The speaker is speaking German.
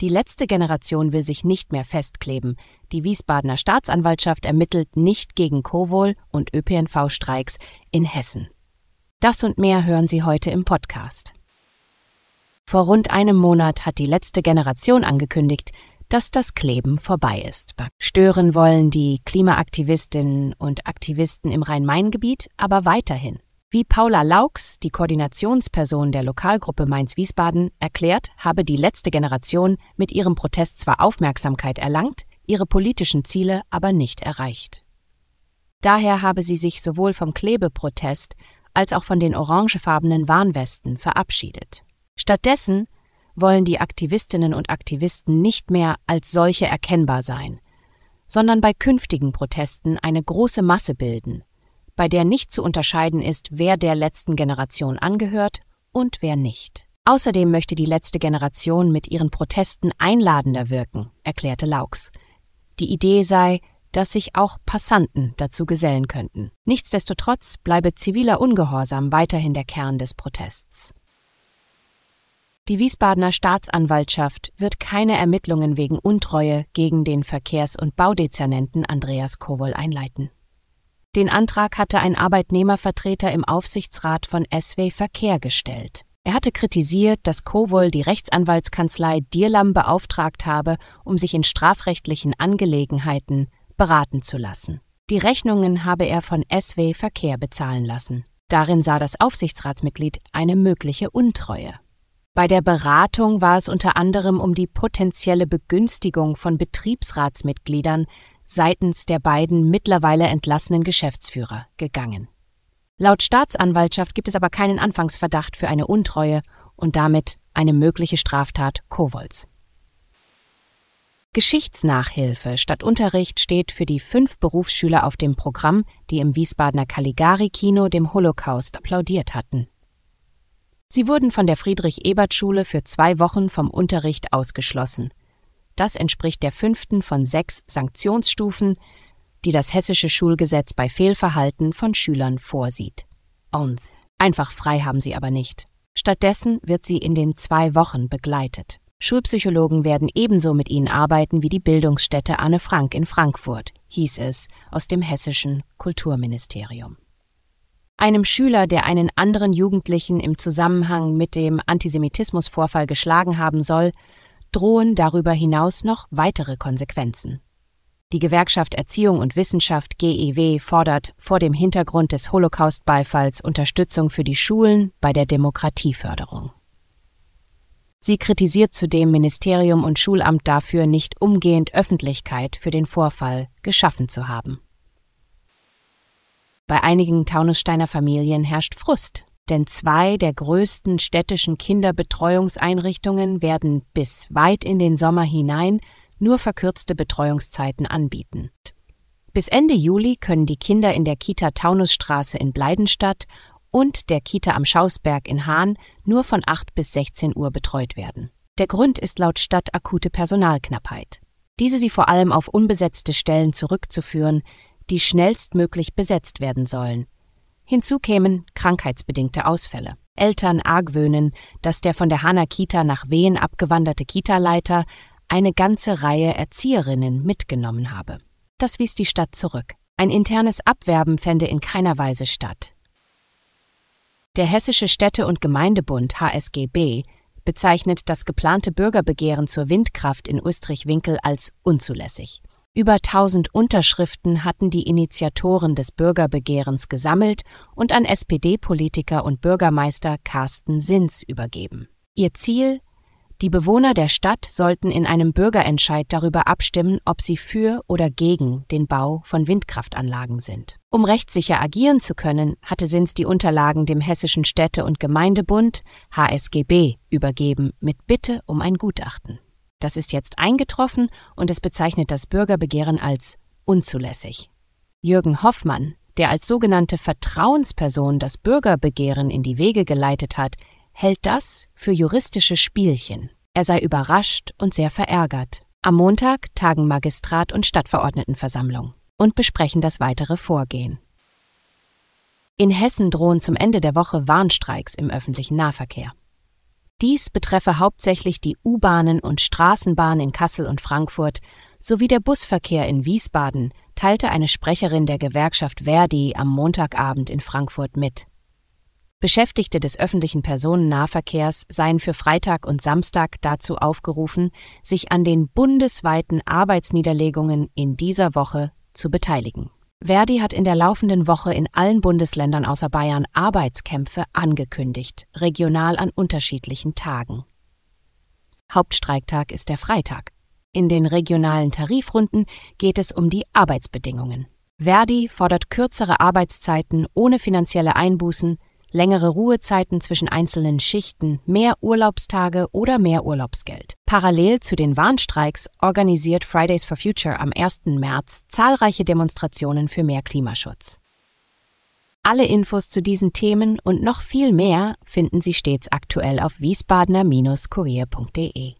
Die letzte Generation will sich nicht mehr festkleben. Die Wiesbadener Staatsanwaltschaft ermittelt nicht gegen Kowol und ÖPNV-Streiks in Hessen. Das und mehr hören Sie heute im Podcast. Vor rund einem Monat hat die letzte Generation angekündigt, dass das Kleben vorbei ist. Stören wollen die Klimaaktivistinnen und Aktivisten im Rhein-Main-Gebiet aber weiterhin. Wie Paula Laux, die Koordinationsperson der Lokalgruppe Mainz-Wiesbaden, erklärt, habe die letzte Generation mit ihrem Protest zwar Aufmerksamkeit erlangt, ihre politischen Ziele aber nicht erreicht. Daher habe sie sich sowohl vom Klebeprotest als auch von den orangefarbenen Warnwesten verabschiedet. Stattdessen wollen die Aktivistinnen und Aktivisten nicht mehr als solche erkennbar sein, sondern bei künftigen Protesten eine große Masse bilden, bei der nicht zu unterscheiden ist, wer der letzten Generation angehört und wer nicht. Außerdem möchte die letzte Generation mit ihren Protesten einladender wirken, erklärte Laux. Die Idee sei, dass sich auch Passanten dazu gesellen könnten. Nichtsdestotrotz bleibe ziviler Ungehorsam weiterhin der Kern des Protests. Die Wiesbadener Staatsanwaltschaft wird keine Ermittlungen wegen Untreue gegen den Verkehrs- und Baudezernenten Andreas Kowol einleiten. Den Antrag hatte ein Arbeitnehmervertreter im Aufsichtsrat von SW Verkehr gestellt. Er hatte kritisiert, dass Kowol die Rechtsanwaltskanzlei Dierlam beauftragt habe, um sich in strafrechtlichen Angelegenheiten beraten zu lassen. Die Rechnungen habe er von SW Verkehr bezahlen lassen. Darin sah das Aufsichtsratsmitglied eine mögliche Untreue. Bei der Beratung war es unter anderem um die potenzielle Begünstigung von Betriebsratsmitgliedern seitens der beiden mittlerweile entlassenen Geschäftsführer gegangen. Laut Staatsanwaltschaft gibt es aber keinen Anfangsverdacht für eine Untreue und damit eine mögliche Straftat Kowols. Geschichtsnachhilfe statt Unterricht steht für die fünf Berufsschüler auf dem Programm, die im Wiesbadener Caligari-Kino dem Holocaust applaudiert hatten. Sie wurden von der Friedrich-Ebert-Schule für zwei Wochen vom Unterricht ausgeschlossen. Das entspricht der fünften von sechs Sanktionsstufen, die das hessische Schulgesetz bei Fehlverhalten von Schülern vorsieht. Und einfach frei haben sie aber nicht. Stattdessen wird sie in den zwei Wochen begleitet. Schulpsychologen werden ebenso mit ihnen arbeiten wie die Bildungsstätte Anne Frank in Frankfurt, hieß es aus dem hessischen Kulturministerium. Einem Schüler, der einen anderen Jugendlichen im Zusammenhang mit dem Antisemitismusvorfall geschlagen haben soll, drohen darüber hinaus noch weitere Konsequenzen. Die Gewerkschaft Erziehung und Wissenschaft GEW fordert vor dem Hintergrund des Holocaust-Beifalls Unterstützung für die Schulen bei der Demokratieförderung. Sie kritisiert zudem Ministerium und Schulamt dafür, nicht umgehend Öffentlichkeit für den Vorfall geschaffen zu haben. Bei einigen Taunussteiner Familien herrscht Frust denn zwei der größten städtischen Kinderbetreuungseinrichtungen werden bis weit in den Sommer hinein nur verkürzte Betreuungszeiten anbieten. Bis Ende Juli können die Kinder in der Kita Taunusstraße in Bleidenstadt und der Kita am Schausberg in Hahn nur von 8 bis 16 Uhr betreut werden. Der Grund ist laut Stadt akute Personalknappheit. Diese sie vor allem auf unbesetzte Stellen zurückzuführen, die schnellstmöglich besetzt werden sollen, Hinzu kämen krankheitsbedingte Ausfälle. Eltern argwöhnen, dass der von der Hanna Kita nach Wehen abgewanderte Kita-Leiter eine ganze Reihe Erzieherinnen mitgenommen habe. Das wies die Stadt zurück. Ein internes Abwerben fände in keiner Weise statt. Der Hessische Städte- und Gemeindebund HSGB bezeichnet das geplante Bürgerbegehren zur Windkraft in Ustrich-Winkel als unzulässig. Über 1000 Unterschriften hatten die Initiatoren des Bürgerbegehrens gesammelt und an SPD-Politiker und Bürgermeister Carsten Sins übergeben. Ihr Ziel? Die Bewohner der Stadt sollten in einem Bürgerentscheid darüber abstimmen, ob sie für oder gegen den Bau von Windkraftanlagen sind. Um rechtssicher agieren zu können, hatte Sins die Unterlagen dem Hessischen Städte- und Gemeindebund HSGB übergeben mit Bitte um ein Gutachten. Das ist jetzt eingetroffen und es bezeichnet das Bürgerbegehren als unzulässig. Jürgen Hoffmann, der als sogenannte Vertrauensperson das Bürgerbegehren in die Wege geleitet hat, hält das für juristische Spielchen. Er sei überrascht und sehr verärgert. Am Montag tagen Magistrat und Stadtverordnetenversammlung und besprechen das weitere Vorgehen. In Hessen drohen zum Ende der Woche Warnstreiks im öffentlichen Nahverkehr. Dies betreffe hauptsächlich die U-Bahnen und Straßenbahnen in Kassel und Frankfurt sowie der Busverkehr in Wiesbaden, teilte eine Sprecherin der Gewerkschaft Verdi am Montagabend in Frankfurt mit. Beschäftigte des öffentlichen Personennahverkehrs seien für Freitag und Samstag dazu aufgerufen, sich an den bundesweiten Arbeitsniederlegungen in dieser Woche zu beteiligen. Verdi hat in der laufenden Woche in allen Bundesländern außer Bayern Arbeitskämpfe angekündigt, regional an unterschiedlichen Tagen. Hauptstreiktag ist der Freitag. In den regionalen Tarifrunden geht es um die Arbeitsbedingungen. Verdi fordert kürzere Arbeitszeiten ohne finanzielle Einbußen, längere Ruhezeiten zwischen einzelnen Schichten, mehr Urlaubstage oder mehr Urlaubsgeld. Parallel zu den Warnstreiks organisiert Fridays for Future am 1. März zahlreiche Demonstrationen für mehr Klimaschutz. Alle Infos zu diesen Themen und noch viel mehr finden Sie stets aktuell auf wiesbadener-kurier.de.